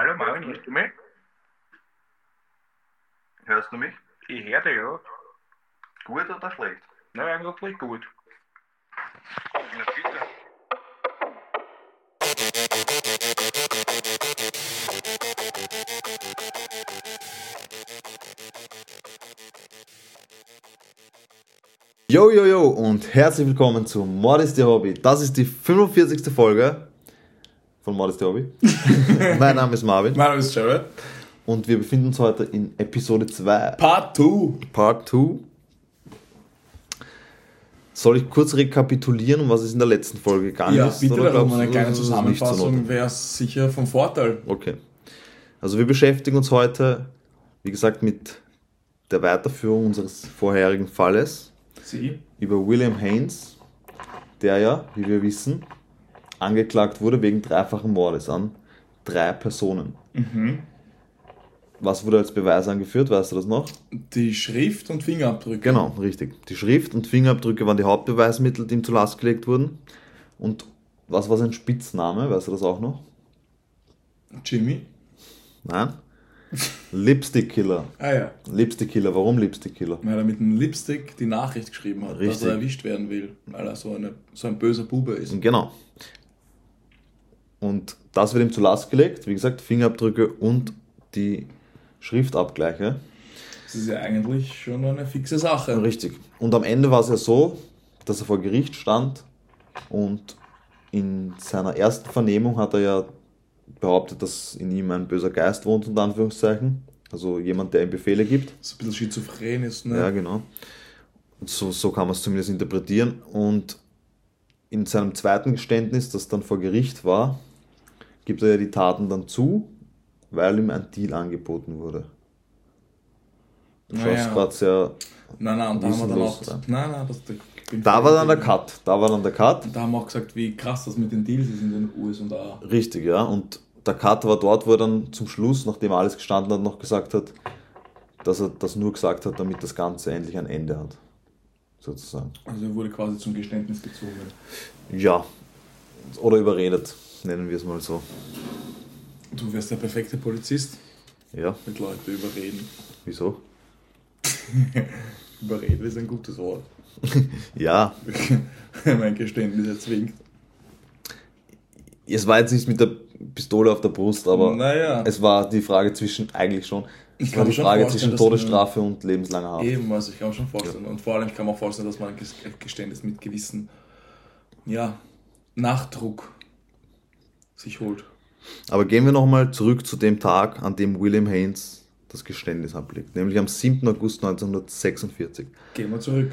Hallo Marvin, hörst du mich? Hörst du mich? Ich höre dich, ja. Gut oder schlecht? Na, eigentlich gut. Na bitte. Yo, yo, yo und herzlich willkommen zu Mord ist ihr Hobby. Das ist die 45. Folge von ihr Hobby. mein Name ist Marvin Mein Name ist Jared. und wir befinden uns heute in Episode 2, Part 2. Part 2. Soll ich kurz rekapitulieren, um was es in der letzten Folge gegangen Ja, ist? bitte, oder um eine kleine Zusammenfassung wäre sicher vom Vorteil. Okay. Also wir beschäftigen uns heute, wie gesagt, mit der Weiterführung unseres vorherigen Falles. Sie? über William Haynes, der ja, wie wir wissen, angeklagt wurde wegen dreifachen Mordes an drei Personen. Was wurde als Beweis angeführt, weißt du das noch? Die Schrift und Fingerabdrücke. Genau, richtig. Die Schrift und Fingerabdrücke waren die Hauptbeweismittel, die ihm zur Last gelegt wurden. Und was war sein Spitzname, weißt du das auch noch? Jimmy? Nein? Lipstick Killer. Ah ja, Lipstick Killer, warum Lipstick Killer? weil er mit einem Lipstick die Nachricht geschrieben hat, dass Richtig. er erwischt werden will, weil er so, eine, so ein böser Bube ist. Genau. Und das wird ihm zur Last gelegt, wie gesagt, Fingerabdrücke und die Schriftabgleiche. Das ist ja eigentlich schon eine fixe Sache. Richtig. Und am Ende war es ja so, dass er vor Gericht stand und in seiner ersten Vernehmung hat er ja behauptet, dass in ihm ein böser Geist wohnt, unter Anführungszeichen. Also jemand, der ihm Befehle gibt. So ein bisschen schizophren ist, ne? Ja, genau. Und so, so kann man es zumindest interpretieren. Und in seinem zweiten Geständnis, das dann vor Gericht war, gibt er ja die Taten dann zu, weil ihm ein Deal angeboten wurde. Du Naja. schaust gerade sehr. Nein, nein, und da haben wir dann auch. Nein, nein, das, Da war dann der Cut. Da war dann der Cut. Da haben wir auch gesagt, wie krass das mit den Deals ist in den USA. Richtig, ja. Und der Cut war dort, wo er dann zum Schluss, nachdem er alles gestanden hat, noch gesagt hat, dass er das nur gesagt hat, damit das Ganze endlich ein Ende hat. Sozusagen. Also er wurde quasi zum Geständnis gezwungen. Ja. Oder überredet, nennen wir es mal so. Du wärst der perfekte Polizist, Ja, mit Leuten überreden. wieso? Überreden ist ein gutes Wort. Ja, mein Geständnis erzwingt. es war jetzt nicht mit der Pistole auf der Brust, aber Naja. es war die Frage zwischen, eigentlich schon, Ich kann mir die Frage zwischen Todesstrafe und lebenslanger Haft. Eben, also ich kann mir schon vorstellen. Und vor allem kann man auch vorstellen, dass man ein Ges- Geständnis mit gewissen, ja, Nachdruck sich holt. Aber gehen wir nochmal zurück zu dem Tag, an dem William Haynes das Geständnis ablegt, nämlich am 7. August 1946. Gehen wir zurück.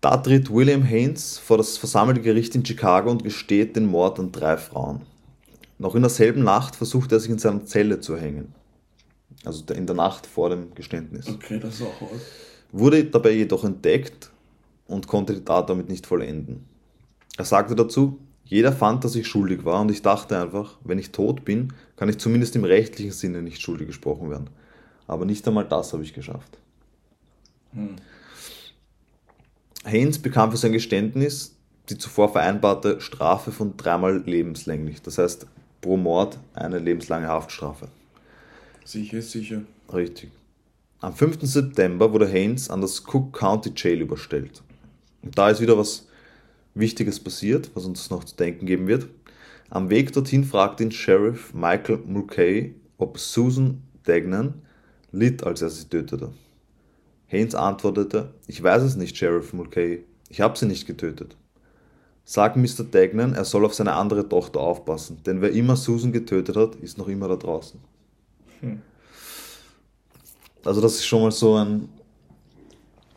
Da tritt William Haynes vor das versammelte Gericht in Chicago und gesteht den Mord an drei Frauen. Noch in derselben Nacht versucht er sich in seiner Zelle zu hängen. Also in der Nacht vor dem Geständnis. Okay, das ist auch was. Wurde dabei jedoch entdeckt und konnte die Tat damit nicht vollenden. Er sagte dazu, jeder fand, dass ich schuldig war und ich dachte einfach, wenn ich tot bin, kann ich zumindest im rechtlichen Sinne nicht schuldig gesprochen werden. Aber nicht einmal das habe ich geschafft. Haynes bekam für sein Geständnis die zuvor vereinbarte Strafe von dreimal lebenslänglich. Das heißt, pro Mord eine lebenslange Haftstrafe. Sicher sicher. Richtig. Am 5. September wurde Haynes an das Cook County Jail überstellt. Und da ist wieder was Wichtiges passiert, was uns noch zu denken geben wird. Am Weg dorthin fragte ihn Sheriff Michael Mulcahy, ob Susan Degnan litt, als er sie tötete. Haynes antwortete, ich weiß es nicht, Sheriff Mulcahy, ich habe sie nicht getötet. Sag Mr. Degnan, er soll auf seine andere Tochter aufpassen, denn wer immer Susan getötet hat, ist noch immer da draußen. Also das ist schon mal so ein,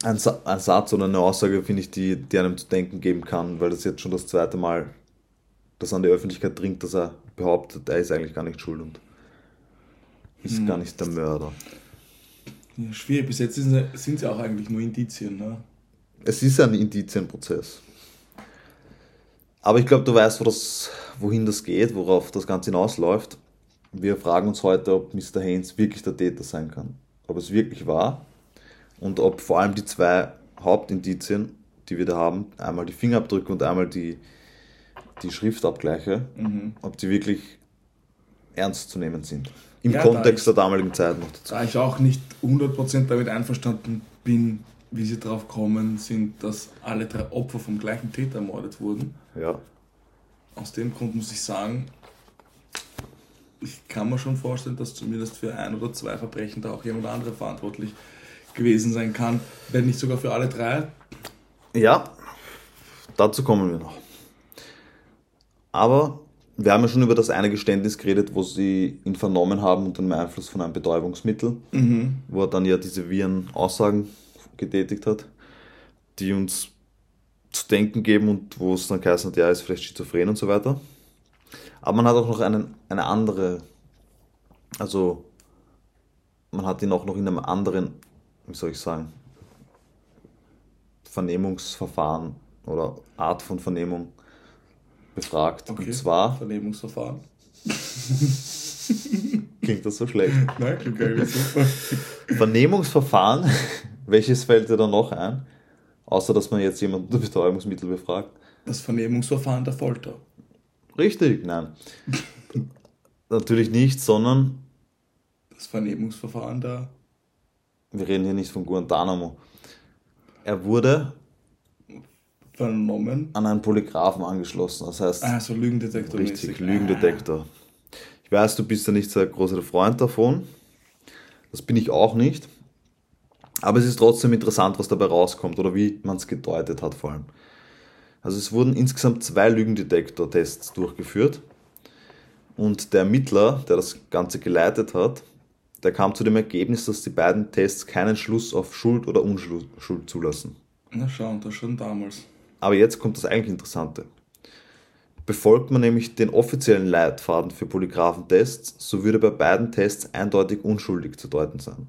ein, Sa- ein Satz oder eine Aussage, finde ich, die, die einem zu denken geben kann, weil das jetzt schon das zweite Mal das an die Öffentlichkeit dringt, dass er behauptet, er ist eigentlich gar nicht schuld und ist gar nicht der Mörder. Ja, schwierig. Bis jetzt sind sie, sind sie auch eigentlich nur Indizien. Ne? Es ist ein Indizienprozess. Aber ich glaube, du weißt, wo das, wohin das geht, worauf das Ganze hinausläuft. Wir fragen uns heute, ob Mr. Haynes wirklich der Täter sein kann. Ob es wirklich war und ob vor allem die zwei Hauptindizien, die wir da haben, einmal die Fingerabdrücke und einmal die, die Schriftabgleiche, ob die wirklich ernst zu nehmen sind. Im Ja, Kontext ich- der damaligen Zeit noch dazu. Da ich auch nicht 100% damit einverstanden bin, wie sie drauf kommen, sind, dass alle drei Opfer vom gleichen Täter ermordet wurden. Ja. Aus dem Grund muss ich sagen, ich kann mir schon vorstellen, dass zumindest für ein oder zwei Verbrechen da auch jemand andere verantwortlich gewesen sein kann, wenn nicht sogar für alle drei. Ja, dazu kommen wir noch. Aber wir haben ja schon über das eine Geständnis geredet, wo sie ihn vernommen haben unter dem Einfluss von einem Betäubungsmittel, wo er dann ja diese Viren Aussagen getätigt hat, die uns zu denken geben und wo es dann geheißen hat, ja, ist vielleicht schizophren und so weiter. Aber man hat auch noch einen, eine andere, also man hat ihn auch noch in einem anderen, wie soll ich sagen, Vernehmungsverfahren oder Art von Vernehmung befragt. Und zwar, Vernehmungsverfahren. klingt das so schlecht, Nein, klingt eigentlich super. Vernehmungsverfahren, welches fällt dir da noch ein? Außer, dass man jetzt jemanden unter Betäubungsmittel befragt. Das Vernehmungsverfahren der Folter. Richtig, nein. Natürlich nicht, sondern Das Vernehmungsverfahren der. Wir reden hier nicht von Guantanamo. Er wurde Vernommen. an einen Polygraphen angeschlossen, das heißt, Ah, so Lügendetektor. Richtig, Lügendetektor. Ich weiß, du bist ja nicht so ein großer Freund davon. Das bin ich auch nicht. Aber es ist trotzdem interessant, was dabei rauskommt oder wie man es gedeutet hat vor allem. Also es wurden insgesamt zwei Lügendetektor-Tests durchgeführt. Und der Ermittler, der das Ganze geleitet hat, der kam zu dem Ergebnis, dass die beiden Tests keinen Schluss auf Schuld oder Unschuld zulassen. Na schau, das schon damals. Aber jetzt kommt das eigentlich Interessante. Befolgt man nämlich den offiziellen Leitfaden für Polygraphentests, so würde bei beiden Tests eindeutig unschuldig zu deuten sein.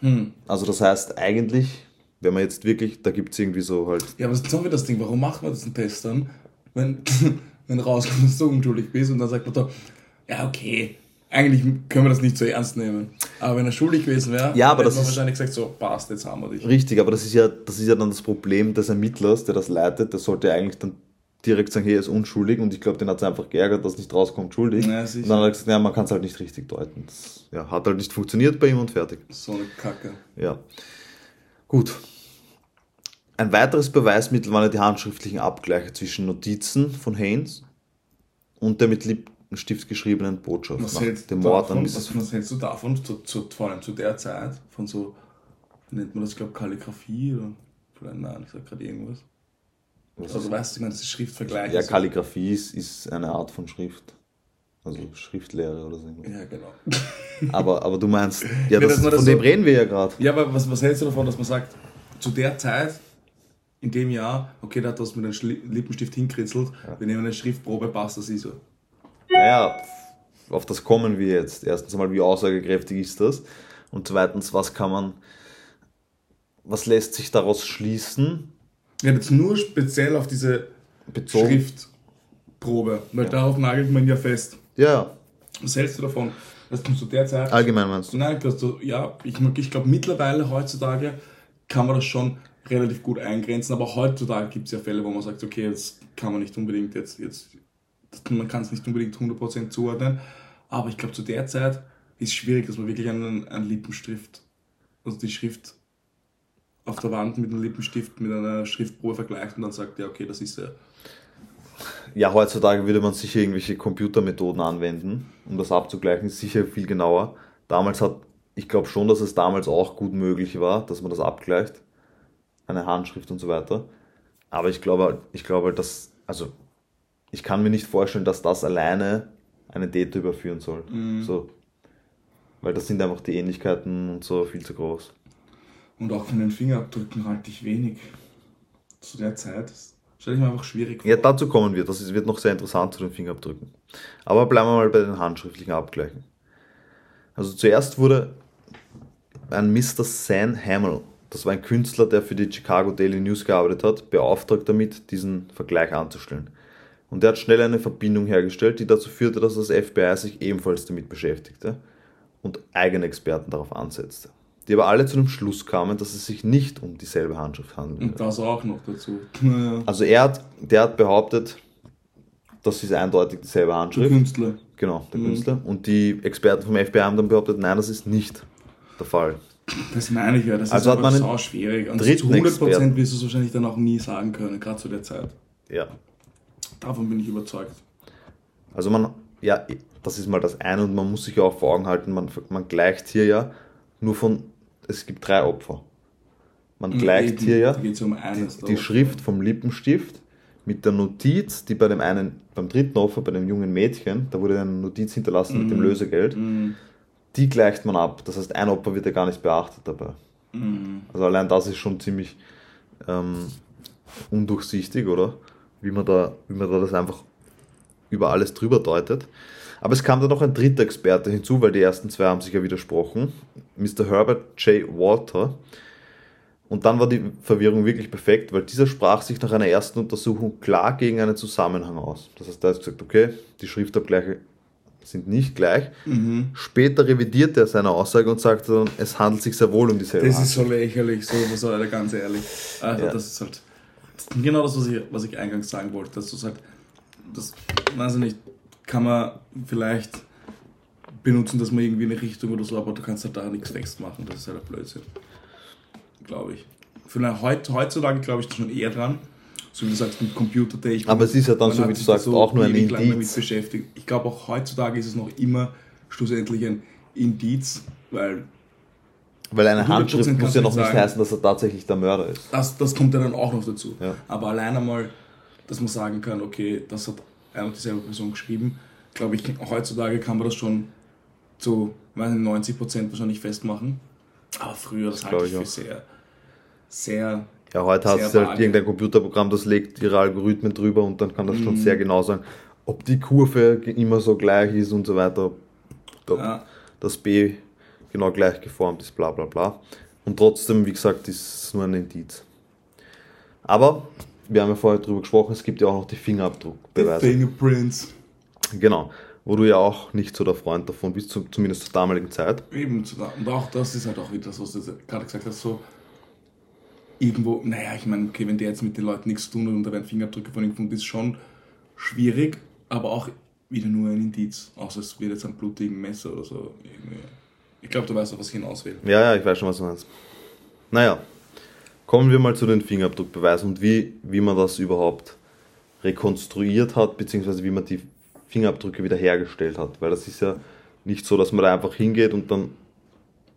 Hm. Also das heißt eigentlich, wenn man jetzt wirklich, da gibt es irgendwie so halt, Ja, aber jetzt haben wir das Ding, warum machen wir das einen Test dann, wenn, wenn rauskommt, dass du unschuldig bist und dann sagt man da, ja, okay, eigentlich können wir das nicht so ernst nehmen. Aber wenn er schuldig gewesen wäre, Ja, aber hätte das man ist- wahrscheinlich gesagt, so, passt, jetzt haben wir dich. richtig, aber das ist ja, das ist ja dann das Problem des Ermittlers, der das leitet, der sollte eigentlich dann direkt sagen, hey, er ist unschuldig und ich glaube, den hat es einfach geärgert, dass nicht rauskommt, schuldig. Ja, und dann hat er gesagt, ja, man kann es halt nicht richtig deuten. Das ja, hat halt nicht funktioniert bei ihm und fertig. So eine Kacke. Ja. Gut. Ein weiteres Beweismittel waren ja die handschriftlichen Abgleiche zwischen Notizen von Haynes und der mit Lippenstift geschriebenen Botschaft Was nach hältst, dem du Mord an davon, Mrs. was, was hältst du davon, zu, zu, vor allem zu der Zeit, von so, nennt man das, glaube Kalligrafie oder, vielleicht, nein, ich sag gerade irgendwas. Was Also ist- du weißt, ich meine, das ist Schriftvergleich. ja, also- Kalligrafie ist, ist eine Art von Schrift. Also Schriftlehre oder so. Ja, genau. Aber, aber du meinst, ja, das, das von dem so- reden wir ja gerade. Ja, aber was, was hältst du davon, dass man sagt, zu der Zeit, in dem Jahr, okay, da hat das mit einem Lippenstift hinkritzelt, wir nehmen eine Schriftprobe, passt das ISO. Naja, auf das kommen wir jetzt. Erstens einmal, wie aussagekräftig ist das? Und zweitens, was kann man, was lässt sich daraus schließen, Ja, jetzt nur speziell auf diese bezogen Schriftprobe, weil darauf nagelt man ja fest. Ja, Was hältst du davon, dass du zu der Zeit allgemein meinst du? Nein, dass du, ja, ich, ich glaube mittlerweile heutzutage kann man das schon relativ gut eingrenzen, aber heutzutage gibt es ja Fälle, wo man sagt, okay, jetzt kann man nicht unbedingt jetzt, jetzt man kann es nicht unbedingt 100% zuordnen, aber ich glaube zu der Zeit ist es schwierig, dass man wirklich einen, einen Lippenstift, also die Schrift auf der Wand mit einem Lippenstift mit einer Schriftprobe vergleicht und dann sagt, ja, okay, das ist er. Ja, heutzutage würde man sicher irgendwelche Computermethoden anwenden, um das abzugleichen, sicher viel genauer. Damals hat, ich glaube schon, dass es damals auch gut möglich war, dass man das abgleicht, eine Handschrift und so weiter. Aber ich glaube, ich glaube, dass, also, ich kann mir nicht vorstellen, dass das alleine einen Täter überführen soll. So. Weil das sind einfach die Ähnlichkeiten und so viel zu groß. Und auch von den Fingerabdrücken halte ich wenig. Zu der Zeit stelle ich mir einfach schwierig vor. Ja, dazu kommen wir. Das wird noch sehr interessant zu den Fingerabdrücken. Aber bleiben wir mal bei den handschriftlichen Abgleichen. Also zuerst wurde ein Mr. Sam Hamill, das war ein Künstler, der für die Chicago Daily News gearbeitet hat, beauftragt damit, diesen Vergleich anzustellen. Und er hat schnell eine Verbindung hergestellt, die dazu führte, dass das FBI sich ebenfalls damit beschäftigte und eigene Experten darauf ansetzte. Die aber alle zu dem Schluss kamen, dass es sich nicht um dieselbe Handschrift handelt. Und das auch noch dazu. Naja. Also er hat, der hat behauptet, das ist eindeutig dieselbe Der Handschrift. Künstler. Genau, der Mhm. Künstler. Und die Experten vom FBI haben dann behauptet, nein, das ist nicht der Fall. Das meine ich ja, das Also ist hat man aber sau schwierig. Und zu 100% Experten. wirst du es wahrscheinlich dann auch nie sagen können, gerade zu der Zeit. Ja. Davon bin ich überzeugt. Also man, ja, das ist mal das eine und man muss sich ja auch vor Augen halten, man, man gleicht hier ja nur von, es gibt drei Opfer. Man gleicht hier ja um eines. die Schrift vom Lippenstift mit der Notiz, die bei dem einen, beim dritten Opfer, bei dem jungen Mädchen, da wurde eine Notiz hinterlassen mit dem Lösegeld, Mhm. die gleicht man ab. Das heißt, ein Opfer wird ja gar nicht beachtet dabei. Mhm. Also allein das ist schon ziemlich ähm, undurchsichtig, oder? Wie man, da, wie man da das einfach über alles drüber deutet. Aber es kam dann noch ein dritter Experte hinzu, weil die ersten zwei haben sich ja widersprochen. Mr. Herbert J. Walter. Und dann war die Verwirrung wirklich perfekt, weil dieser sprach sich nach einer ersten Untersuchung klar gegen einen Zusammenhang aus. Das heißt, er hat gesagt, okay, die Schriftabgleiche sind nicht gleich. Mhm. Später revidierte er seine Aussage und sagte dann, es handelt sich sehr wohl um dieselbe Das ist so lächerlich, so Alter, ganz ehrlich. Also Ja. das ist halt genau das, was ich, was ich eingangs sagen wollte, dass du sagst, das, weiß ich nicht, kann man vielleicht benutzen, dass man irgendwie eine Richtung oder so, aber du kannst halt da nichts festmachen, das ist halt Blödsinn. Glaube ich. Vielleicht heut, heutzutage glaube ich da schon eher dran, so wie du sagst, mit Computer Day. Aber es ist ja dann, so wie du sagst, auch nur ein lang damit Indiz. beschäftigt. Ich glaube auch heutzutage ist es noch immer schlussendlich ein Indiz, weil Weil eine 100% Handschrift muss ja noch nicht sagen. heißen, dass er tatsächlich der Mörder ist. Das, das kommt ja dann auch noch dazu. Ja. Aber allein einmal, dass man sagen kann, okay, das hat eine und dieselbe Person geschrieben, glaube ich, heutzutage kann man das schon zu weiß nicht, 90 Prozent wahrscheinlich festmachen. Aber früher, das, Das halte ich für auch. sehr, sehr. Ja, heute hast du halt vage. irgendein Computerprogramm, das legt ihre Algorithmen drüber und dann kann das Mhm. schon sehr genau sagen, ob die Kurve immer so gleich ist und so weiter, ob Ja, das B genau gleich geformt ist, bla bla bla. Und trotzdem, wie gesagt, ist es nur ein Indiz. Aber, wir haben ja vorher drüber gesprochen, es gibt ja auch noch die Fingerabdruckbeweise. Fingerprints. Genau, wo du ja auch nicht so der Freund davon bist, zu- zumindest zur damaligen Zeit. Eben, und auch das ist halt auch wieder das, was du gerade gesagt hast, so irgendwo, naja, ich meine, okay, wenn der jetzt mit den Leuten nichts tun und da werden Fingerabdrücke von ihm gefunden, ist schon schwierig, aber auch wieder nur ein Indiz, außer es wird jetzt ein blutigen Messer oder so. Irgendwie. Ich glaube, du weißt auch, was ich hinaus will. Ja, ja, ich weiß schon, was du meinst. Naja, kommen wir mal zu den Fingerabdruckbeweisen und wie, wie man das überhaupt rekonstruiert hat, beziehungsweise wie man die Fingerabdrücke wiederhergestellt hat. Weil das ist ja nicht so, dass man da einfach hingeht und dann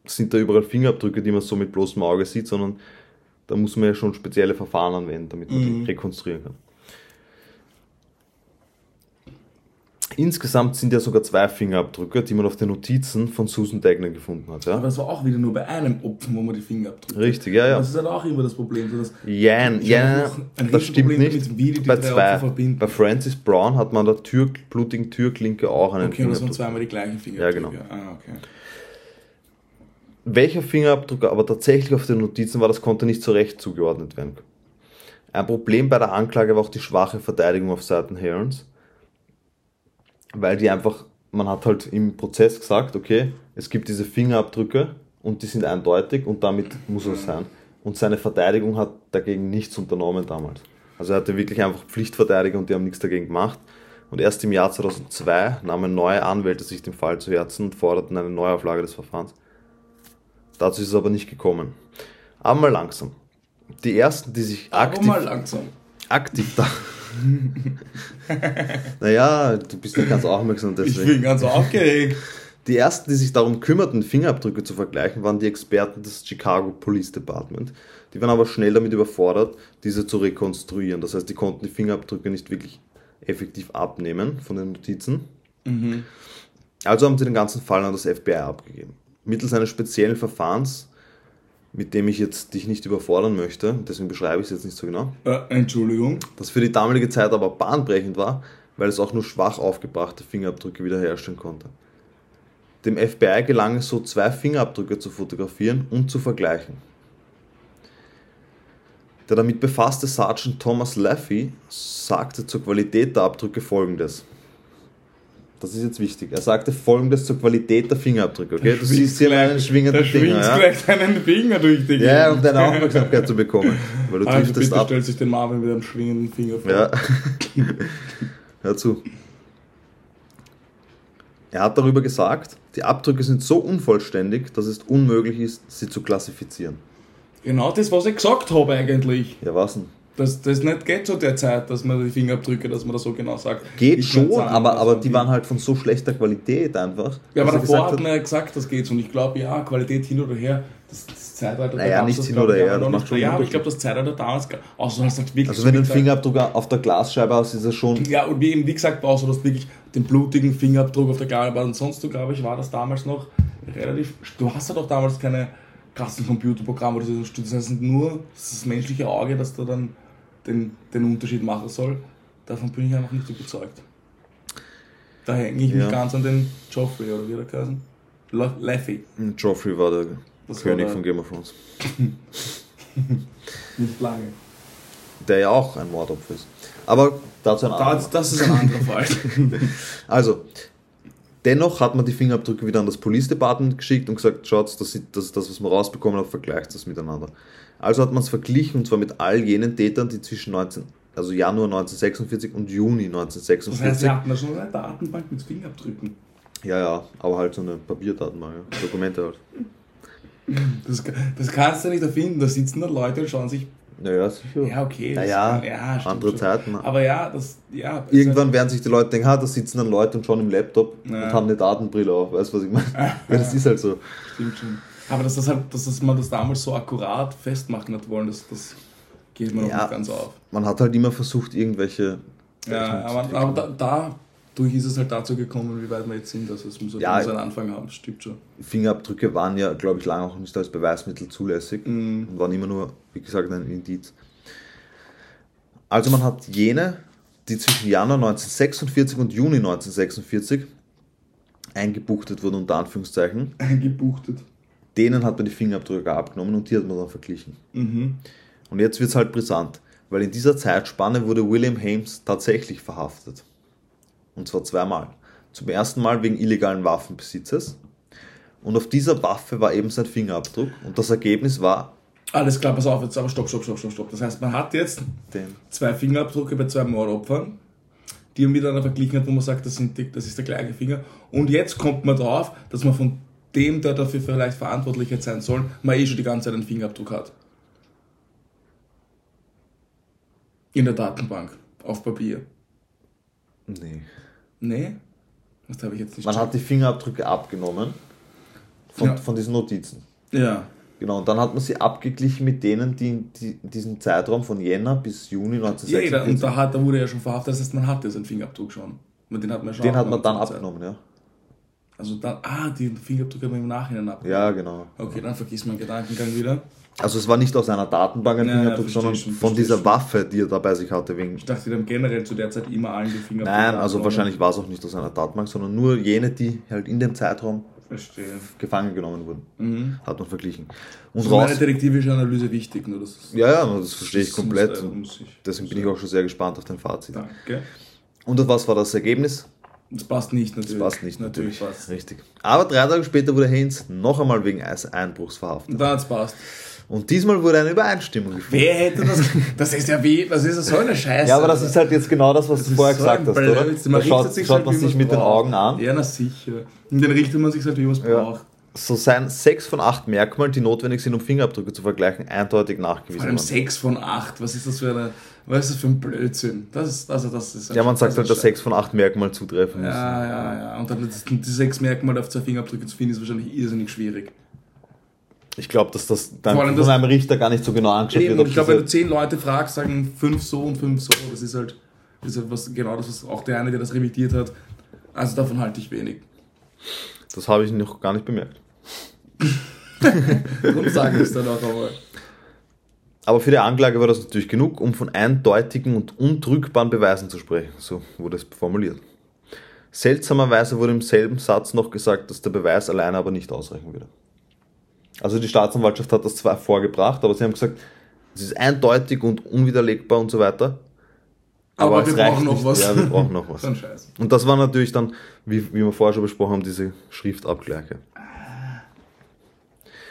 sind da überall Fingerabdrücke, die man so mit bloßem Auge sieht, sondern da muss man ja schon spezielle Verfahren anwenden, damit man Mhm. die rekonstruieren kann. Insgesamt sind ja sogar zwei Fingerabdrücke, die man auf den Notizen von Susan Dagnan gefunden hat. Ja? Aber das war auch wieder nur bei einem Opfer, wo man die Fingerabdrücke. Richtig, ja, ja. Das ist halt auch immer das Problem. So dass Ich ja, das stimmt Riesenproblem nicht. damit, wie die bei zwei. Bei Francis Brown hat man der Tür, blutigen Türklinke auch einen okay, und das waren Fingerabdruck. zweimal die gleichen Fingerabdrücke. genau. Ah, okay. Welcher Fingerabdruck aber tatsächlich auf den Notizen war, das konnte nicht so recht zugeordnet werden. Ein Problem bei der Anklage war auch die schwache Verteidigung auf Seiten Herons, weil die einfach, man hat halt im Prozess gesagt, okay, es gibt diese Fingerabdrücke und die sind eindeutig und damit muss es sein. Und seine Verteidigung hat dagegen nichts unternommen damals. Also er hatte wirklich einfach Pflichtverteidiger und die haben nichts dagegen gemacht. Und erst im Jahr 2002 nahmen neue Anwälte sich den Fall zu Herzen und forderten eine Neuauflage des Verfahrens. Dazu ist es aber nicht gekommen. Aber mal langsam. Die ersten, die sich Aber aktiv, mal langsam. Aktiv da. naja, du bist nicht ganz aufmerksam Ich deswegen. bin ganz aufgeregt. Die ersten, die sich darum kümmerten, Fingerabdrücke zu vergleichen, waren die Experten des Chicago Police Department. Die waren aber schnell damit überfordert, diese zu rekonstruieren. Das heißt, die konnten die Fingerabdrücke nicht wirklich effektiv abnehmen von den Notizen. Mhm. Also haben sie den ganzen Fall an das FBI abgegeben. Mittels eines speziellen Verfahrens, mit dem ich jetzt dich nicht überfordern möchte, deswegen beschreibe ich es jetzt nicht so genau, Äh, Entschuldigung. das für die damalige Zeit aber bahnbrechend war, weil es auch nur schwach aufgebrachte Fingerabdrücke wiederherstellen konnte. Dem FBI gelang es so, zwei Fingerabdrücke zu fotografieren und zu vergleichen. Der damit befasste Sergeant Thomas Laffey sagte zur Qualität der Abdrücke folgendes. Das ist jetzt wichtig. Er sagte folgendes zur Qualität der Fingerabdrücke. Okay? Du siehst hier einen schwingenden Finger. schwingst Ja? gleich deinen Finger durch die ja, um deine Aufmerksamkeit zu bekommen. Weil du Also bitte ab. stellt sich den Marvin mit einem schwingenden Finger vor. Ja. hör zu. Er hat darüber gesagt, die Abdrücke sind so unvollständig, dass es unmöglich ist, sie zu klassifizieren. Genau das, was ich gesagt habe eigentlich. Ja, was denn? Dass das nicht geht zu der Zeit, dass man die Fingerabdrücke, dass man das so genau sagt. Geht Ich schon, sagen, aber, aber die waren halt von so schlechter Qualität einfach. Ja, aber er davor hat man ja gesagt, das geht und ich glaube, ja, Qualität hin oder her, das, das Zeitalter. Naja, nicht das, hin oder her, das macht schon Ja, aber ich glaube, das Zeitalter damals, außer du hast halt wirklich Also so wenn du einen Fingerabdruck auf der Glasscheibe hast, ist er schon. Ja, und wie eben wie gesagt, brauchst du das wirklich den blutigen Fingerabdruck auf der Gabel, aber ansonsten, glaube ich, war das damals noch relativ. Du hast ja doch damals keine krassen Computerprogramme oder so. Das heißt nur das menschliche Auge, das da dann den, den Unterschied machen soll. Davon bin ich noch nicht überzeugt. Da hänge ich Ja. mich ganz an den Joffrey, oder wie der geheißen? Le- Laffy. Joffrey war der Das König war der- von Game of Thrones. Nicht lange. Der ja auch ein Mordopfer ist. Aber dazu ein anderes. Das, das ist ein anderer Fall. Also, dennoch hat man die Fingerabdrücke wieder an das Police Department geschickt und gesagt, schaut, das ist das, das was man rausbekommen hat, vergleicht das miteinander. Also hat man es verglichen und zwar mit all jenen Tätern, die zwischen 19, also Januar 1946 und Juni Das heißt, 1946. wir hatten da schon eine Datenbank mit Fingerabdrücken. ja, ja, aber halt so eine Papierdatenbank, ja. Dokumente halt. Das, das kannst du nicht erfinden. Da sitzen da Leute und schauen sich. Naja, sicher. Ja, okay. das Naja, ja, andere schon. Zeiten. ne? Aber ja, das. Ja, ist Irgendwann werden sich die Leute denken, ha, da sitzen dann Leute und schauen im Laptop Ja. und haben eine Datenbrille auf. Weißt du, was ich meine? Ja, das ist halt so. Stimmt schon. Aber dass, das halt, dass das man das damals so akkurat festmachen hat wollen, das, das geht mir noch Ja. nicht ganz auf. Man hat halt immer versucht, irgendwelche. Ja, aber, aber da, da durch ist es halt dazu gekommen, wie weit wir jetzt sind. Also es muss halt Ja. einen Anfang haben, stimmt schon. Fingerabdrücke waren ja, glaube ich, lange auch nicht als Beweismittel zulässig Mhm. und waren immer nur, wie gesagt, ein Indiz. Also man hat jene, die zwischen Januar 1946 und Juni 1946 eingebuchtet wurden, unter Anführungszeichen, Gebuchtet. denen hat man die Fingerabdrücke abgenommen und die hat man dann verglichen. Mhm. Und jetzt wird es halt brisant, weil in dieser Zeitspanne wurde William Hames tatsächlich verhaftet. Und zwar zweimal. Zum ersten Mal wegen illegalen Waffenbesitzes. Und auf dieser Waffe war eben sein Fingerabdruck. Und das Ergebnis war Alles klar, pass auf, jetzt aber stopp, stopp, stopp, stopp, stopp. Das heißt, man hat jetzt den. zwei Fingerabdrücke bei zwei Mordopfern, die man miteinander verglichen hat, wo man sagt, das, sind die, das ist der gleiche Finger. Und jetzt kommt man drauf, dass man von dem, der dafür vielleicht verantwortlich hätte sein soll, man eh schon die ganze Zeit einen Fingerabdruck hat. In der Datenbank, auf Papier. Nee. Nee? Das habe ich jetzt nicht Man hat die Fingerabdrücke abgenommen von, Ja. von diesen Notizen. Ja. Genau, und dann hat man sie abgeglichen mit denen, die, die diesen Zeitraum von Jänner bis Juni Jeder, 1946. und da, hat, da wurde er schon verhaftet, das heißt, man hatte seinen Fingerabdruck schon. Den hat man schon den hat man dann abgenommen, ja. Also dann, ah, den Fingerabdruck hat man im Nachhinein abgenommen. Ja, genau. Okay, dann vergiss meinen Gedankengang wieder. Also es war nicht aus einer Datenbank ein Ja, ja, Fingerabdruck, verstehe sondern schon, von dieser schon. Waffe, die er da bei sich hatte, wegen Ich dachte, die haben generell zu der Zeit immer allen die Finger Nein, also wahrscheinlich war es auch nicht aus einer Datenbank, sondern nur jene, die halt in dem Zeitraum Verstehe. gefangen genommen wurden. Mhm. Hat man verglichen. Und meine raus. detektivische Analyse wichtig, nur das. Ja, ja, das verstehe ich das komplett. muss- muss ich- Deswegen bin ich auch schon sehr gespannt auf dein Fazit. Danke. Und was war das Ergebnis? Das passt nicht, natürlich. Das passt nicht, Natürlich natürlich. passt. Richtig. Aber drei Tage später wurde Haynes noch einmal wegen eines Einbruchs verhaftet. Da hat's passt. Und diesmal wurde eine Übereinstimmung gefunden. Wer hätte das? Das ist ja wie, das ist ja so eine Scheiße. Ja, aber das ist halt jetzt genau das, was Das du vorher so gesagt hast, oder? Blödsinn. Da Man schaut, richtet sich schaut halt, man sich mit den braucht. Augen an. Ja, na sicher. Und dann richtet man sich halt, wie man es Ja. braucht. So seien sechs von acht Merkmalen, die notwendig sind, um Fingerabdrücke zu vergleichen, eindeutig Vor nachgewiesen allem worden. 6 von 8. Was ist das für eine. Was ist das für ein Blödsinn? Das ist, also das ist Ja, man sagt halt, dass sechs von acht Merkmalen zutreffen müssen. Ja, ja, ja. Und dann die sechs Merkmale auf zwei Fingerabdrücke zu finden, ist wahrscheinlich irrsinnig schwierig. Ich glaube, dass das dann Vor allem von einem Richter gar nicht so genau angeschaut Eben, wird. ich glaube, wenn du zehn Leute fragst, sagen fünf so und fünf so. Das ist halt, das ist halt was, genau das, was auch der eine, der das revidiert hat. Also davon halte ich wenig. das habe ich noch gar nicht bemerkt. Darum sage ich es dann auch einmal. Aber für die Anklage war das natürlich genug, um von eindeutigen und undrückbaren Beweisen zu sprechen. So wurde es formuliert. Seltsamerweise wurde im selben Satz noch gesagt, dass der Beweis alleine aber nicht ausreichen würde. Also die Staatsanwaltschaft hat das zwar vorgebracht, aber sie haben gesagt, es ist eindeutig und unwiderlegbar und so weiter. Aber es wir brauchen noch nicht. was. Ja, wir brauchen noch was. Und das war natürlich dann, wie, wie wir vorher schon besprochen haben, diese Schriftabgleiche.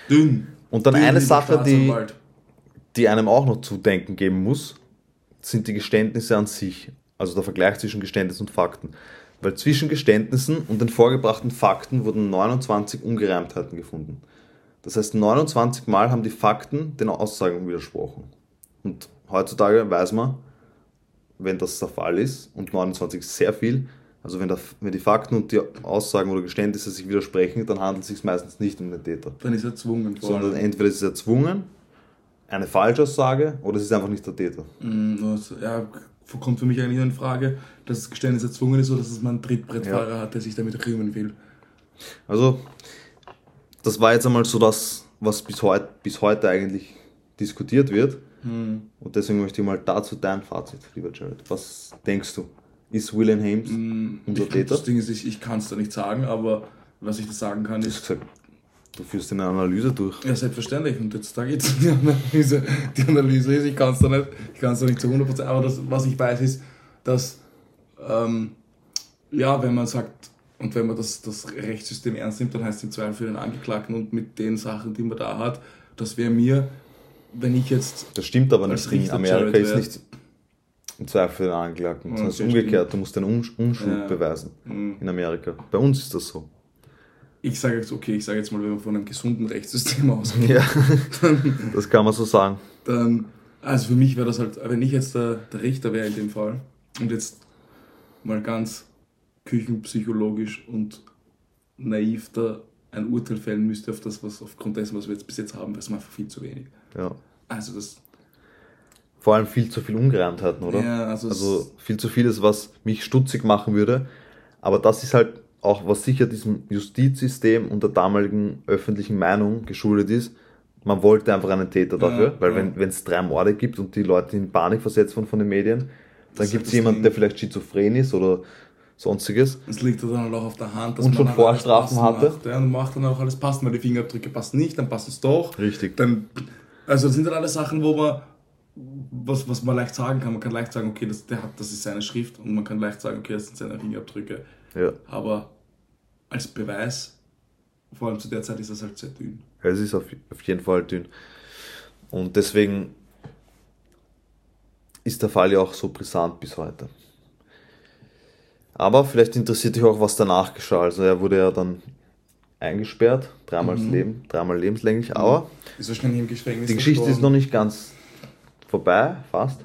Dünn. Und dann Dünn eine Sache, die, die einem auch noch zu denken geben muss, sind die Geständnisse an sich. Also der Vergleich zwischen Geständnis und Fakten. Weil zwischen Geständnissen und den vorgebrachten Fakten wurden 29 Ungereimtheiten gefunden. Das heißt, 29 Mal haben die Fakten den Aussagen widersprochen. Und heutzutage weiß man, wenn das der Fall ist, und 29 ist sehr viel, also wenn, der, wenn die Fakten und die Aussagen oder Geständnisse sich widersprechen, dann handelt es sich meistens nicht um den Täter. Dann ist er erzwungen. vor Sondern entweder ist es erzwungen, eine Falschaussage, oder es ist einfach nicht der Täter. Mm, ja, kommt für mich eigentlich in Frage, dass das Geständnis erzwungen ist oder dass es mal einen Trittbrettfahrer hat, der sich damit rühmen will. Also, das war jetzt einmal so das, was bis, heut, bis heute eigentlich diskutiert wird. Hm. Und deswegen möchte ich mal dazu dein Fazit, lieber Jared. Was denkst du? Ist William Hames Mm, unser ich, Täter? das Ding ist, ich, ich kann es da nicht sagen, aber was ich da sagen kann, ist, gesagt, du führst eine Analyse durch. ja, selbstverständlich. Und jetzt da geht's die Analyse. Die Analyse ist, ich kann es da nicht, ich kann es da nicht zu 100%, aber das, was ich weiß, ist, dass, ähm, ja, wenn man sagt, und wenn man das, das Rechtssystem ernst nimmt, dann heißt es im Zweifel für den Angeklagten und mit den Sachen, die man da hat, das wäre mir, wenn ich jetzt Das stimmt aber nicht. In Amerika ist nicht im Zweifel den es ist Okay, umgekehrt. Du musst deine Unsch- Unschuld Ja. beweisen Mhm. in Amerika. Bei uns ist das so. Ich sage jetzt, okay, ich sage jetzt mal, wenn man von einem gesunden Rechtssystem ausgeht, Ja, das kann man so sagen. dann, also für mich wäre das halt, wenn ich jetzt der, der Richter wäre in dem Fall und jetzt mal ganz küchenpsychologisch und naiv da ein Urteil fällen müsste auf das, was aufgrund dessen, was wir jetzt bis jetzt haben, wäre es einfach viel zu wenig. Ja. Also das, Vor allem viel zu viel Ungereimtheiten, oder? ja, also, Also viel zu vieles, was mich stutzig machen würde. Aber das ist halt auch, was sicher diesem Justizsystem und der damaligen öffentlichen Meinung geschuldet ist. Man wollte einfach einen Täter Ja, dafür, weil ja. wenn es drei Morde gibt und die Leute in Panik versetzt wurden von den Medien, dann gibt es jemanden, Ding. der vielleicht schizophren ist oder sonstiges. Es liegt ja dann halt auch auf der Hand, dass Und man schon Vorstrafen hatte. Macht, ja, und macht dann auch alles passen, weil die Fingerabdrücke passen nicht, dann passt es doch. Richtig. Dann, also das sind dann alles Sachen, wo man, was, was man leicht sagen kann. Man kann leicht sagen, okay, das, der hat, das ist seine Schrift und man kann leicht sagen, okay, das sind seine Fingerabdrücke. Ja. Aber als Beweis, vor allem zu der Zeit, ist das halt sehr dünn. Ja, Es ist auf, auf jeden Fall dünn. Und deswegen ist der Fall ja auch so brisant bis heute. Aber vielleicht interessiert dich auch, was danach geschah. Also er wurde ja dann eingesperrt, dreimal, das Leben, dreimal lebenslänglich. Aber Ist wahrscheinlich im Gefängnis die Geschichte ist noch nicht ganz vorbei, fast.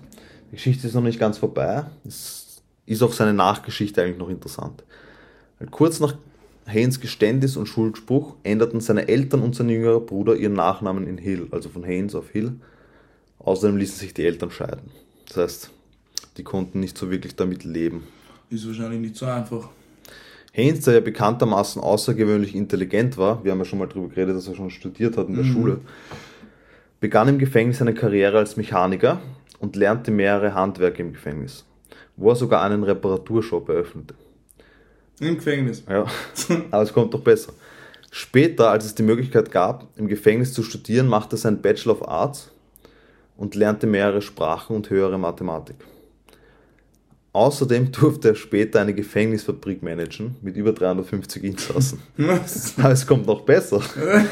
Die Geschichte ist noch nicht ganz vorbei. Es ist auch seine Nachgeschichte eigentlich noch interessant. Kurz nach Haynes Geständnis und Schuldspruch änderten seine Eltern und sein jüngerer Bruder ihren Nachnamen in Hill, also von Haynes auf Hill. Außerdem ließen sich die Eltern scheiden. Das heißt, die konnten nicht so wirklich damit leben. Ist wahrscheinlich nicht so einfach. Haynes, der ja bekanntermaßen außergewöhnlich intelligent war, wir haben ja schon mal darüber geredet, dass er schon studiert hat in der Schule, begann im Gefängnis eine Karriere als Mechaniker und lernte mehrere Handwerke im Gefängnis, wo er sogar einen Reparaturshop eröffnete. Im Gefängnis. Ja, aber es kommt doch besser. Später, als es die Möglichkeit gab, im Gefängnis zu studieren, machte er seinen Bachelor of Arts und lernte mehrere Sprachen und höhere Mathematik. Außerdem durfte er später eine Gefängnisfabrik managen mit über 350 Insassen. Aber es kommt noch besser.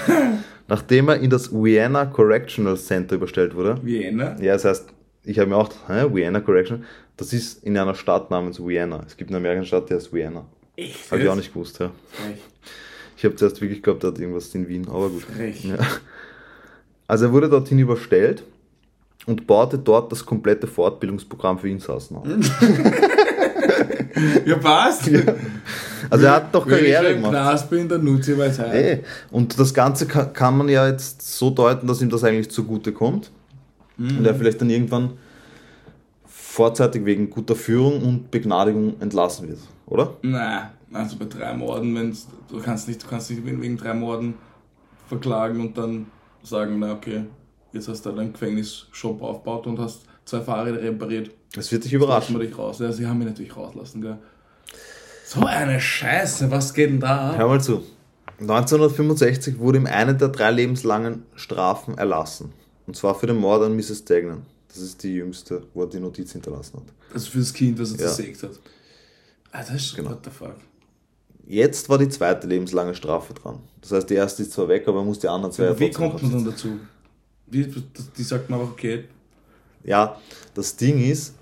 Nachdem er in das Vienna Correctional Center überstellt wurde, Vienna? ja, das heißt, ich habe mir auch gedacht, hä, Vienna Correctional, das ist in einer Stadt namens Vienna. Es gibt eine amerikanische Stadt, die heißt Vienna. Echt? Habe ich auch nicht gewusst, ja. Frech. Ich habe zuerst wirklich geglaubt, er hat irgendwas in Wien, aber gut. Frech. Ja. Also er wurde dorthin überstellt und baute dort das komplette Fortbildungsprogramm für Insassen auf. Ja, passt. Also er hat doch Wenn ich Karriere im gemacht. Knast bin, dann nutze ich meine Zeit. Ey. Und das Ganze kann, kann man ja jetzt so deuten, dass ihm das eigentlich zugute kommt. Und er vielleicht dann irgendwann vorzeitig wegen guter Führung und Begnadigung entlassen wird, oder? Nein, also bei drei Morden, wenn's, du kannst nicht, du kannst nicht wegen drei Morden verklagen und dann sagen, na okay, jetzt hast du deinen Gefängnisshop aufgebaut und hast zwei Fahrräder repariert. Das wird dich überraschen. wir dich raus. Ja, sie haben mich natürlich rauslassen, gell. So eine Scheiße, was geht denn da Hör mal zu. 1965 wurde ihm eine der drei lebenslangen Strafen erlassen. Und zwar für den Mord an Mrs. Dagnan. Das ist die jüngste, wo er die Notiz hinterlassen hat. Also fürs Kind, das er Ja. zersägt hat. Ah, das ist Genau. what the fuck. Jetzt war die zweite lebenslange Strafe dran. Das heißt, die erste ist zwar weg, aber er muss die anderen zwei ja Wie kommt man dann dazu? Die sagt man einfach, okay, Ja, das Ding ist,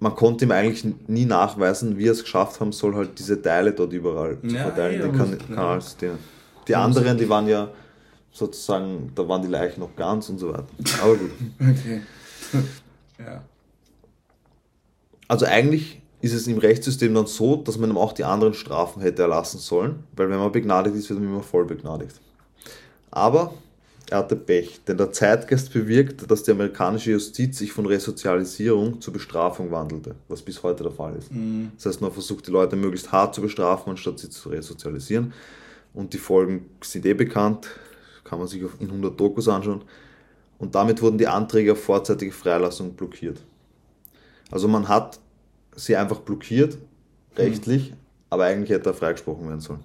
man konnte ihm eigentlich nie nachweisen, wie er es geschafft haben soll, halt diese Teile dort überall zu Ja, verteilen, ja, die aber- kan ja. Kanalsysteme. Die anderen, die waren ja sozusagen, da waren die Leichen noch ganz und so weiter. Aber gut. Okay. ja. Also eigentlich ist es im Rechtssystem dann so, dass man ihm auch die anderen Strafen hätte erlassen sollen, weil wenn man begnadigt ist, wird man immer voll begnadigt. Aber er hatte Pech, denn der Zeitgeist bewirkt, dass die amerikanische Justiz sich von Resozialisierung zur Bestrafung wandelte, was bis heute der Fall ist. Mhm. Das heißt, man versucht die Leute möglichst hart zu bestrafen, anstatt sie zu resozialisieren. Und die Folgen sind eh bekannt, kann man sich in 100 Dokus anschauen. Und damit wurden die Anträge auf vorzeitige Freilassung blockiert. Also man hat sie einfach blockiert, rechtlich, aber eigentlich hätte er freigesprochen werden sollen.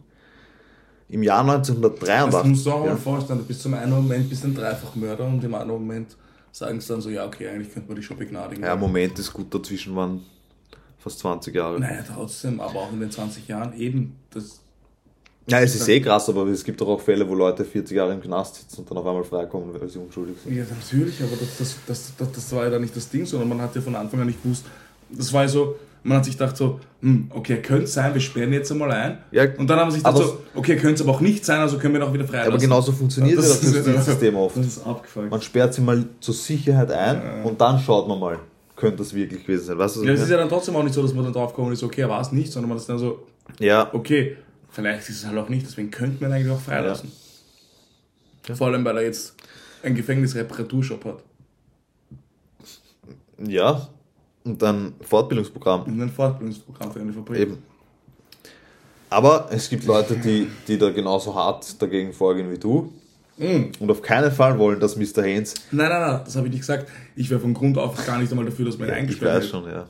Im Jahr Das 1983. musst du auch mal ja, vorstellen, du bist zum einen Moment bist ein Dreifachmörder und im anderen Moment sagen sie dann so, ja okay, eigentlich könnte man dich schon begnadigen. ja, Moment ist gut, dazwischen waren fast 20 Jahre. Naja, trotzdem, aber auch in den 20 Jahren eben, das Ja, es ist eh krass, aber es gibt doch auch Fälle, wo Leute 40 Jahre im Knast sitzen und dann auf einmal freikommen, weil sie unschuldig sind. Ja, natürlich, aber das, das, das, das, das war ja da nicht das Ding, sondern man hat ja von Anfang an nicht gewusst. Das war ja so, man hat sich gedacht so, hm, okay, könnte sein, wir sperren jetzt einmal ein. Ja, Und dann haben sie sich gedacht so, okay, könnte es aber auch nicht sein, also können wir auch wieder freilassen. aber genauso funktioniert ja das, ist- Justizsystem oft. Das ist abgefuckt. Man sperrt sie mal zur Sicherheit ein und dann schaut man mal, könnte das wirklich gewesen sein. Weißt du, Ja, es ist ja dann trotzdem auch nicht so, dass man dann drauf gekommen ist, okay, er war es nicht, sondern man ist dann so, ja, okay, vielleicht ist es halt auch nicht, deswegen könnte man ihn eigentlich auch freilassen. Vor allem, weil er jetzt einen Gefängnisreparaturshop hat ja. Und dann Fortbildungsprogramm. und ein Fortbildungsprogramm für eine Fabrik. Eben. Aber es gibt Leute, die, die da genauso hart dagegen vorgehen wie du Mhm. und auf keinen Fall wollen, dass Mr. Haynes. Nein, nein, nein, das habe ich nicht gesagt. Ich wäre von Grund auf gar nicht einmal dafür, dass man Ich eingesperrt weiß wird. schon, ja.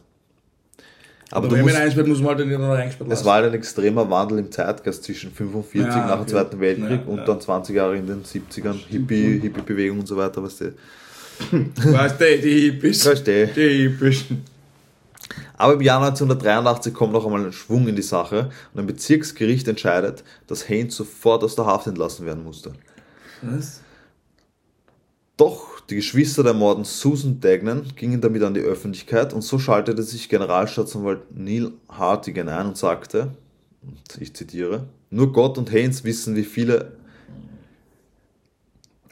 Aber Aber du wenn man einsperrt, muss man halt den anderen eingesperrt es lassen. war halt ein extremer Wandel im Zeitgeist zwischen 45 Ja, nach dem okay. Zweiten Weltkrieg Ja, und ja. dann 20 Jahre in den 70ern, Hippie, Hippie-Bewegung und so weiter, weißt du. Weißt du, die Hippies. Verstehe. Die Hippies. Aber im Jahr 1983 kommt noch einmal ein Schwung in die Sache und ein Bezirksgericht entscheidet, dass Haynes sofort aus der Haft entlassen werden musste. Was? Doch die Geschwister der Morden Susan Dagnan gingen damit an die Öffentlichkeit und so schaltete sich Generalstaatsanwalt Neil Hartigan ein und sagte, und ich zitiere, nur Gott und Haynes wissen, wie viele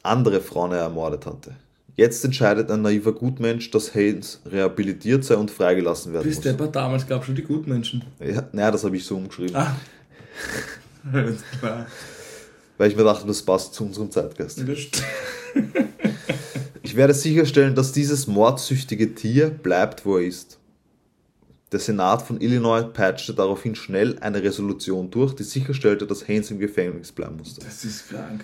andere Frauen er ermordet hatte. Jetzt entscheidet ein naiver Gutmensch, dass Haynes rehabilitiert sei und freigelassen werden Bis muss. Depper, damals gab es schon die Gutmenschen. Ja, naja, das habe ich so umgeschrieben, Ah. Weil ich mir dachte, das passt zu unserem Zeitgeist. Ich werde sicherstellen, dass dieses mordsüchtige Tier bleibt, wo er ist. Der Senat von Illinois patchte daraufhin schnell eine Resolution durch, die sicherstellte, dass Haynes im Gefängnis bleiben musste. Das ist krank.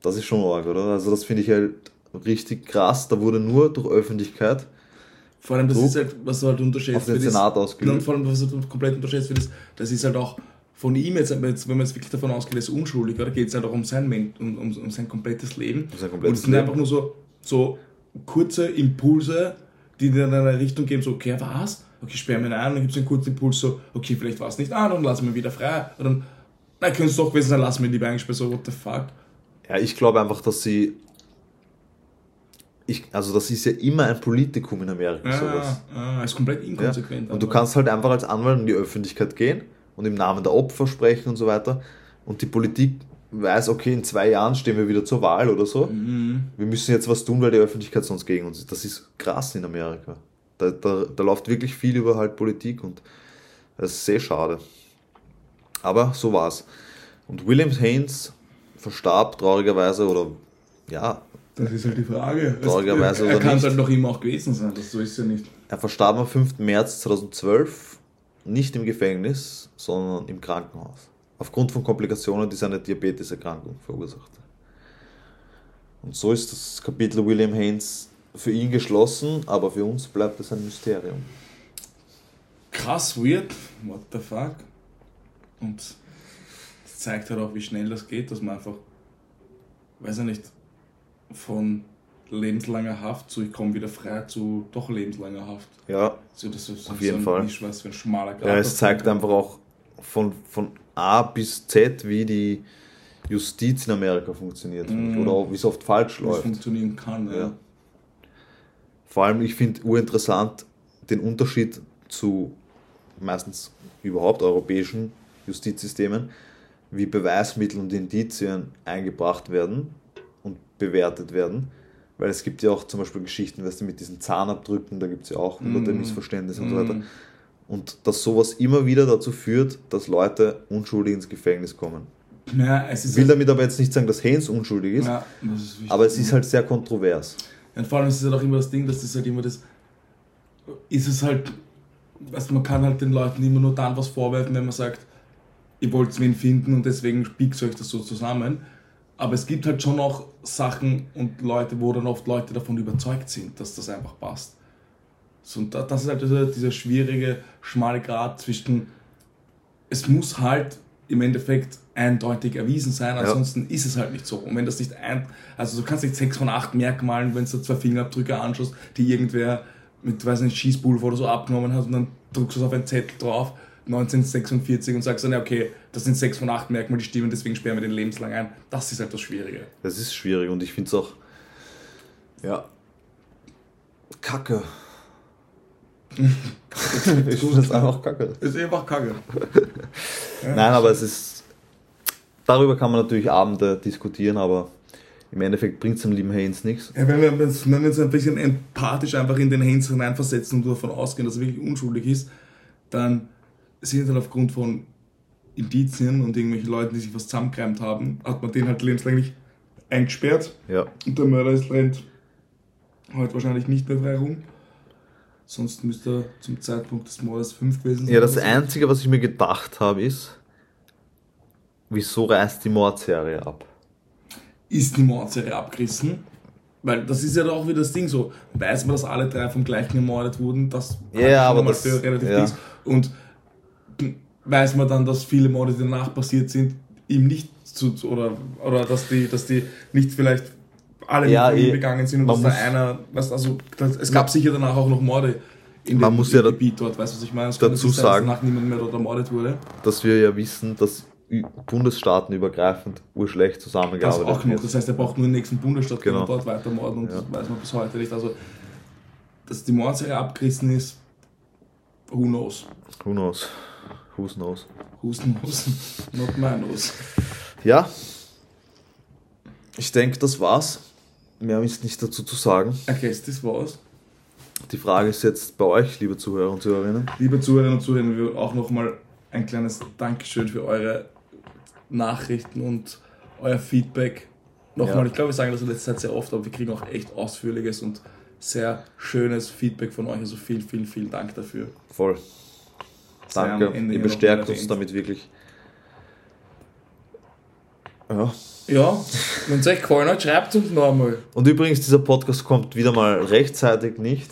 Das ist schon arg, oder? Also das finde ich halt richtig krass. Da wurde nur durch Öffentlichkeit Vor allem, das Druck ist halt, was du halt unterschätzt auf den Senat Und ausgeübt. vor allem, was du komplett unterschätzt wird, das ist halt auch von ihm jetzt, wenn man jetzt wirklich davon ausgeht, er ist unschuldig, oder geht es halt auch um sein, um, um, um sein komplettes Leben. Um sein Und komplettes es sind Leben. einfach nur so, so kurze Impulse, die dir in eine Richtung geben, so, okay, was? Okay, sperren wir ihn ein, und dann gibt es einen kurzen Impuls, so, okay, vielleicht war es nicht, dann lassen wir ihn wieder frei. Und dann, na, könnte es doch gewesen sein, lassen wir ihn lieber eingesperrt, so, what the fuck? Ja, ich glaube einfach, dass sie. Ich, also das ist ja immer ein Politikum in Amerika, sowas. Ja, ja, ist komplett Ja? inkonsequent. Und du kannst halt einfach als Anwalt in die Öffentlichkeit gehen und im Namen der Opfer sprechen und so weiter. Und die Politik weiß, okay, in zwei Jahren stehen wir wieder zur Wahl oder so. Mhm. Wir müssen jetzt was tun, weil die Öffentlichkeit sonst gegen uns ist. Das ist krass in Amerika. Da, da, da läuft wirklich viel über halt Politik und das ist sehr schade. Aber so war's. Und William Haynes verstarb traurigerweise oder ja, Das ist halt die Frage. Traurigerweise er oder kann es halt noch immer auch gewesen sein, das so ist ja nicht. Er verstarb am 5. März 2012, nicht im Gefängnis, sondern im Krankenhaus. Aufgrund von Komplikationen, die seine Diabeteserkrankung verursachte. Und so ist das Kapitel William Haynes für ihn geschlossen, aber für uns bleibt es ein Mysterium. Krass weird, what the fuck. Und das zeigt halt auch, wie schnell das geht, dass man einfach, weiß ich nicht, von lebenslanger Haft zu ich komme wieder frei zu doch lebenslanger Haft. Ja, So, das ist Auf so jeden ein, Fall. Ich weiß, ein schmaler Grad. ja es zeigt einfach auch von, von A bis Z, wie die Justiz in Amerika funktioniert. Mhm. Oder auch, wie es oft falsch wie es läuft. funktionieren kann. Ja. Ja. Vor allem, ich finde urinteressant den Unterschied zu meistens überhaupt europäischen Justizsystemen, wie Beweismittel und Indizien eingebracht werden bewertet werden. Weil es gibt ja auch zum Beispiel Geschichten, weißt du, mit diesen Zahnabdrücken, da gibt es ja auch Mm. Missverständnisse und so weiter. Und dass sowas immer wieder dazu führt, dass Leute unschuldig ins Gefängnis kommen. Ja, Ich will damit aber jetzt nicht sagen, dass Haynes unschuldig ist, ja, ist aber es ist halt sehr kontrovers. Und vor allem ist es halt auch immer das Ding, dass das halt immer das. Ist es halt. Weißt, man kann halt den Leuten immer nur dann was vorwerfen, wenn man sagt, ihr wollt wen finden und deswegen biegt euch das so zusammen. Aber es gibt halt schon auch Sachen und Leute, wo dann oft Leute davon überzeugt sind, dass das einfach passt. So, und da- das ist halt dieser, dieser schwierige, schmale Grad zwischen. Es muss halt im Endeffekt eindeutig erwiesen sein, ansonsten ist es halt nicht so. Und wenn das nicht ein. Also, du kannst nicht sechs von acht Merkmalen, wenn du zwei Fingerabdrücke anschaust, die irgendwer mit, weiß nicht, Schießpulver oder so abgenommen hat und dann druckst du es auf einen Zettel drauf, 1946 und sagst dann, ja, okay, das sind sechs von acht Merkmale, die stimmen, deswegen sperren wir den lebenslang ein. Das ist halt das Schwierige. Das ist schwierig und ich finde es auch. Ja. Kacke. ich finde das einfach kacke. Ist einfach kacke. Nein, aber es ist. Darüber kann man natürlich Abende diskutieren, aber im Endeffekt bringt es dem lieben Haynes nichts. Ja, wenn wir, uns- wenn wir uns ein bisschen empathisch einfach in den Heinz hineinversetzen und davon ausgehen, dass er wirklich unschuldig ist, dann sind halt aufgrund von Indizien und irgendwelchen Leuten, die sich was zusammengereimt haben, hat man den halt lebenslänglich eingesperrt Ja. und der Mörder ist rennt heute wahrscheinlich nicht mehr frei rum. Sonst müsste er zum Zeitpunkt des Mordes fünf gewesen sein. Ja, das. Einzige, was ich mir gedacht habe, ist, wieso reißt die Mordserie ab? ist die Mordserie abgerissen. Weil das ist ja doch auch wieder das Ding so. Weiß man, dass alle drei vom gleichen ermordet wurden, das Ja, aber das- für relativ ja. Dings. Und weiß man dann, dass viele Morde, die danach passiert sind, ihm nicht zu, oder, oder dass die, dass die nicht vielleicht alle Ja, mit ihm eh. begangen sind und dass da einer, was, also das, es gab sicher danach auch noch Morde in Man dem muss ja Gebiet dort, weißt du, was ich meine? Es dazu nicht sein, dass sagen- danach niemand mehr dort ermordet wurde. Dass wir ja wissen, dass bundesstaatenübergreifend urschlecht Das zusammengearbeitet auch noch. wird. Das heißt, er braucht nur den nächsten Bundesstaat Genau. und dort weiter morden und Ja. das weiß man bis heute nicht. Also, dass die Mordserie abgerissen ist, who knows? Who knows? Who knows? Who's knows? Not my knows. Ja, ich denke, das war's. Mehr ist nicht dazu zu sagen. Okay, das war's. Die Frage ist jetzt bei euch, liebe Zuhörer und Zuhörerinnen. Liebe Zuhörerinnen und Zuhörer, wir auch nochmal ein kleines Dankeschön für eure Nachrichten und euer Feedback. Nochmal, Ja. ich glaube, wir sagen das in letzter Zeit sehr oft, aber wir kriegen auch echt ausführliches und sehr schönes Feedback von euch. Also vielen, vielen, vielen Dank dafür. Voll. Danke. Ihr bestärkt uns damit wirklich. Ja. Ja, wenn es euch gefallen hat, schreibt uns noch einmal. Und übrigens, dieser Podcast kommt wieder mal rechtzeitig nicht.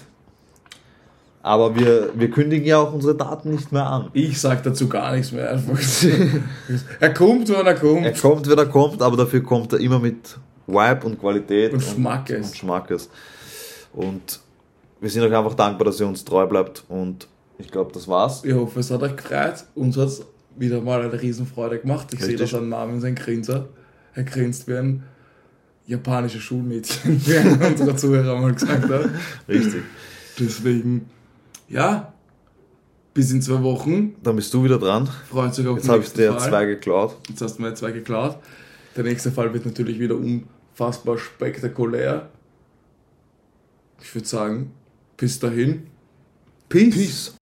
Aber wir, wir kündigen ja auch unsere Daten nicht mehr an. Ich sag dazu gar nichts mehr. Einfach. er kommt, wann er kommt. Er kommt, wenn er kommt, aber dafür kommt er immer mit Vibe und Qualität Und Schmackes. Und, Schmackes. Und wir sind euch einfach dankbar, dass ihr uns treu bleibt. Und ich glaube, das war's. Ich hoffe, es hat euch gefreut. Uns hat es wieder mal eine Riesenfreude gemacht. Ich sehe das an Namen sein Grinser. Er grinst wie ein japanisches Schulmädchen, wie einer unserer Zuhörer mal gesagt hat. Richtig. Deswegen, ja, bis in zwei Wochen. Dann bist du wieder dran. Freut sich auf Jetzt habe ich dir Fall. zwei geklaut. Jetzt hast du mir zwei geklaut. Der nächste Fall wird natürlich wieder unfassbar spektakulär. Ich würde sagen, bis dahin. Peace. Peace.